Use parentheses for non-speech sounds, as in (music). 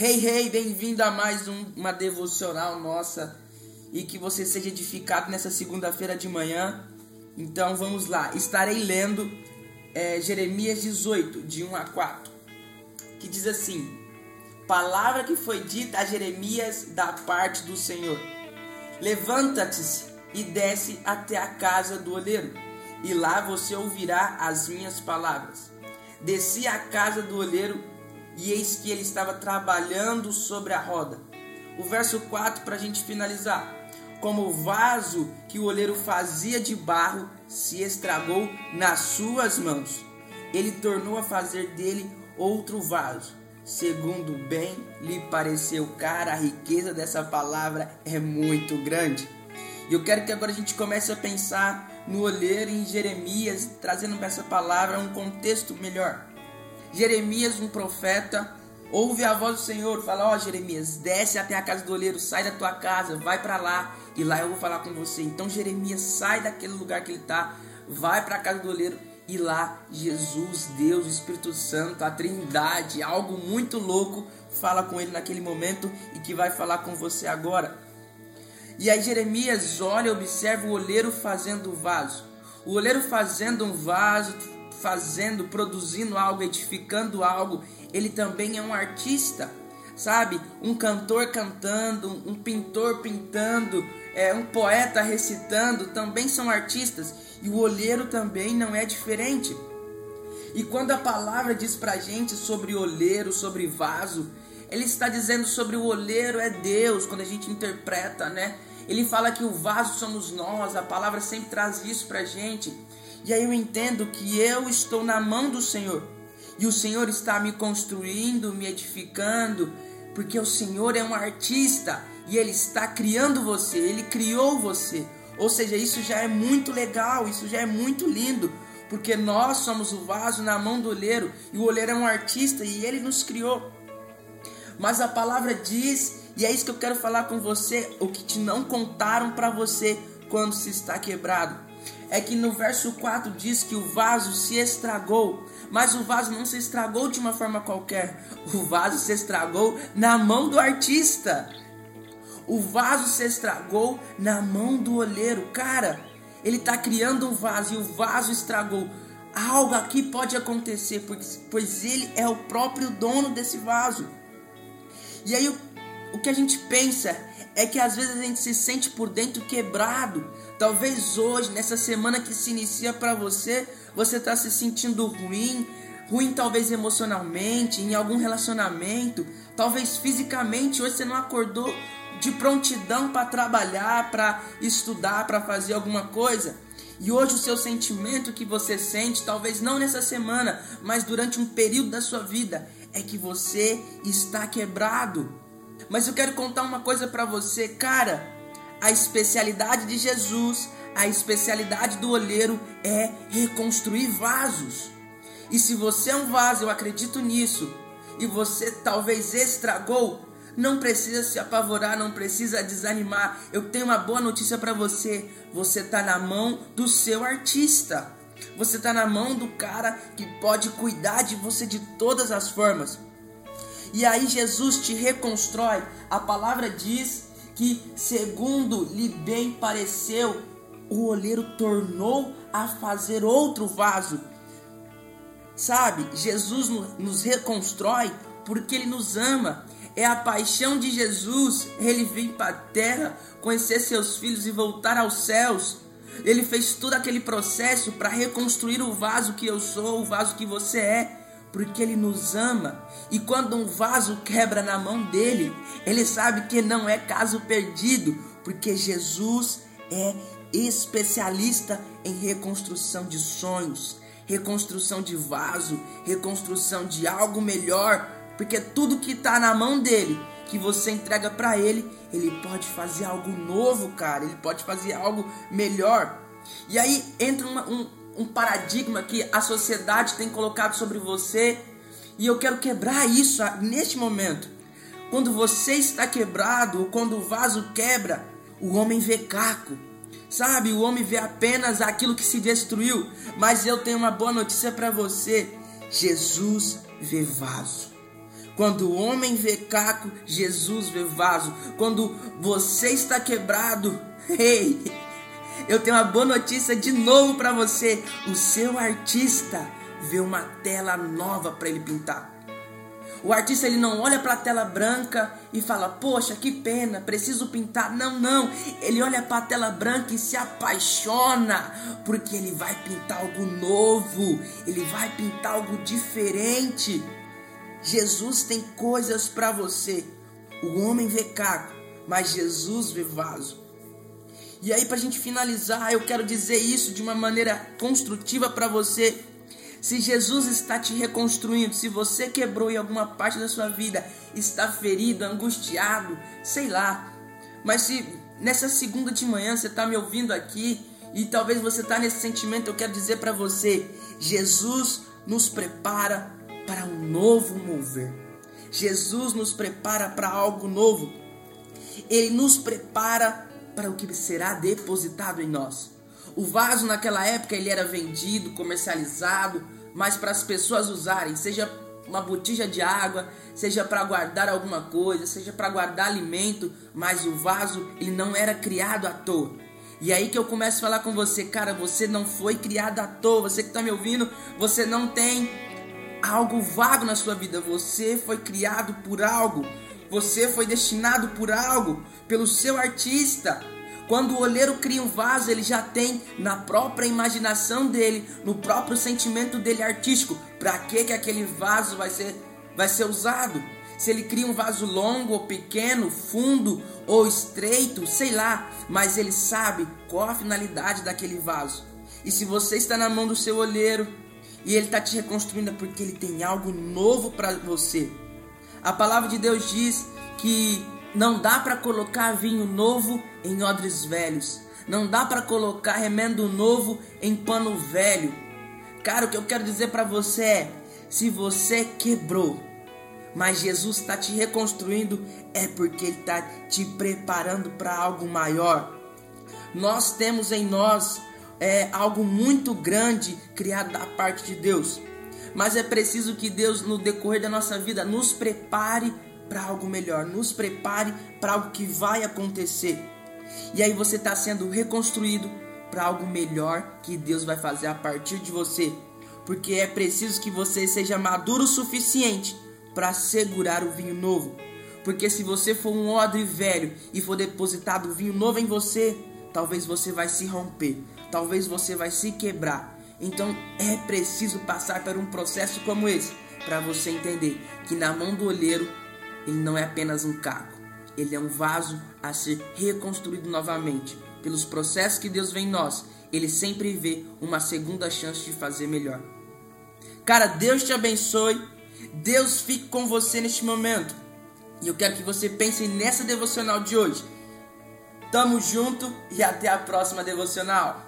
Hey, hey, bem-vindo a mais um, uma devocional nossa e que você seja edificado nessa segunda-feira de manhã. Então vamos lá, estarei lendo é, Jeremias 18, de 1 a 4, que diz assim: Palavra que foi dita a Jeremias da parte do Senhor: Levanta-te e desce até a casa do oleiro, e lá você ouvirá as minhas palavras. Desci à casa do oleiro e eis que ele estava trabalhando sobre a roda. O verso 4 para a gente finalizar. Como o vaso que o oleiro fazia de barro se estragou nas suas mãos, ele tornou a fazer dele outro vaso, segundo bem lhe pareceu. Cara, a riqueza dessa palavra é muito grande. E eu quero que agora a gente comece a pensar no oleiro em Jeremias, trazendo para essa palavra um contexto melhor. Jeremias, um profeta, ouve a voz do Senhor, fala: Ó oh, Jeremias, desce até a casa do oleiro, sai da tua casa, vai para lá e lá eu vou falar com você. Então Jeremias sai daquele lugar que ele está, vai para a casa do oleiro e lá Jesus, Deus, Espírito Santo, a Trindade, algo muito louco, fala com ele naquele momento e que vai falar com você agora. E aí Jeremias olha, observa o oleiro fazendo o vaso. O oleiro fazendo um vaso, fazendo, produzindo algo, edificando algo, ele também é um artista, sabe? Um cantor cantando, um pintor pintando, é, um poeta recitando, também são artistas. E o olheiro também não é diferente. E quando a palavra diz pra gente sobre olheiro, sobre vaso, ele está dizendo sobre o olheiro é Deus, quando a gente interpreta, né? Ele fala que o vaso somos nós, a palavra sempre traz isso pra gente. E aí eu entendo que eu estou na mão do Senhor. E o Senhor está me construindo, me edificando, porque o Senhor é um artista e ele está criando você, ele criou você. Ou seja, isso já é muito legal, isso já é muito lindo, porque nós somos o vaso na mão do oleiro e o oleiro é um artista e ele nos criou. Mas a palavra diz, e é isso que eu quero falar com você, o que te não contaram para você quando se está quebrado é que no verso 4 diz que o vaso se estragou, mas o vaso não se estragou de uma forma qualquer, o vaso se estragou na mão do artista. O vaso se estragou na mão do olheiro. Cara, ele está criando um vaso e o vaso estragou. Algo aqui pode acontecer, pois, pois ele é o próprio dono desse vaso. E aí o, o que a gente pensa é que às vezes a gente se sente por dentro quebrado. Talvez hoje, nessa semana que se inicia para você, você está se sentindo ruim, ruim talvez emocionalmente, em algum relacionamento, talvez fisicamente. Hoje você não acordou de prontidão para trabalhar, para estudar, para fazer alguma coisa. E hoje o seu sentimento que você sente, talvez não nessa semana, mas durante um período da sua vida, é que você está quebrado. Mas eu quero contar uma coisa para você, cara. A especialidade de Jesus, a especialidade do olheiro é reconstruir vasos. E se você é um vaso, eu acredito nisso, e você talvez estragou, não precisa se apavorar, não precisa desanimar. Eu tenho uma boa notícia para você. Você está na mão do seu artista. Você está na mão do cara que pode cuidar de você de todas as formas. E aí Jesus te reconstrói. A palavra diz que, segundo lhe bem pareceu, o olheiro tornou a fazer outro vaso. Sabe, Jesus nos reconstrói porque ele nos ama. É a paixão de Jesus, ele vir para a terra, conhecer seus filhos e voltar aos céus. Ele fez todo aquele processo para reconstruir o vaso que eu sou, o vaso que você é porque ele nos ama. E quando um vaso quebra na mão dele, ele sabe que não é caso perdido, porque Jesus é especialista em reconstrução de sonhos, reconstrução de vaso, reconstrução de algo melhor, porque tudo que está na mão dele, que você entrega para ele, ele pode fazer algo novo, cara, ele pode fazer algo melhor. E aí entra uma, um, um paradigma que a sociedade tem colocado sobre você. E eu quero quebrar isso neste momento. Quando você está quebrado, ou quando o vaso quebra, o homem vê caco. Sabe, o homem vê apenas aquilo que se destruiu. Mas eu tenho uma boa notícia para você: Jesus vê vaso. Quando o homem vê caco, Jesus vê vaso. Quando você está quebrado, (laughs) ei, eu tenho uma boa notícia de novo para você. O seu artista vê uma tela nova para ele pintar. O artista ele não olha para a tela branca e fala: "Poxa, que pena, preciso pintar". Não, não. Ele olha para a tela branca e se apaixona, porque ele vai pintar algo novo, ele vai pintar algo diferente. Jesus tem coisas para você. O homem vê caco, mas Jesus vê vaso. E aí, para a gente finalizar, eu quero dizer isso de uma maneira construtiva para você. Se Jesus está te reconstruindo, se você quebrou em alguma parte da sua vida, está ferido, angustiado, sei lá. Mas se nessa segunda de manhã você está me ouvindo aqui e talvez você está nesse sentimento, eu quero dizer para você: Jesus nos prepara para um novo mover. Jesus nos prepara para algo novo. Ele nos prepara para o que será depositado em nós. O vaso naquela época ele era vendido, comercializado, mas para as pessoas usarem, seja uma botija de água, seja para guardar alguma coisa, seja para guardar alimento, mas o vaso ele não era criado à toa. E aí que eu começo a falar com você, cara, você não foi criado à toa, você que está me ouvindo, você não tem algo vago na sua vida, você foi criado por algo. Você foi destinado por algo, pelo seu artista. Quando o olheiro cria um vaso, ele já tem na própria imaginação dele, no próprio sentimento dele artístico, para que que aquele vaso vai ser vai ser usado. Se ele cria um vaso longo ou pequeno, fundo ou estreito, sei lá, mas ele sabe qual a finalidade daquele vaso. E se você está na mão do seu olheiro e ele está te reconstruindo é porque ele tem algo novo para você. A palavra de Deus diz que não dá para colocar vinho novo em odres velhos. Não dá para colocar remendo novo em pano velho. Cara, o que eu quero dizer para você é: se você quebrou, mas Jesus está te reconstruindo, é porque Ele está te preparando para algo maior. Nós temos em nós é, algo muito grande criado da parte de Deus. Mas é preciso que Deus, no decorrer da nossa vida, nos prepare para algo melhor, nos prepare para algo que vai acontecer. E aí você está sendo reconstruído para algo melhor que Deus vai fazer a partir de você. Porque é preciso que você seja maduro o suficiente para segurar o vinho novo. Porque se você for um odre velho e for depositado vinho novo em você, talvez você vai se romper, talvez você vai se quebrar. Então é preciso passar por um processo como esse para você entender que na mão do olheiro ele não é apenas um caco, ele é um vaso a ser reconstruído novamente. Pelos processos que Deus vê em nós, ele sempre vê uma segunda chance de fazer melhor. Cara, Deus te abençoe. Deus fique com você neste momento. E eu quero que você pense nessa devocional de hoje. Tamo junto e até a próxima devocional.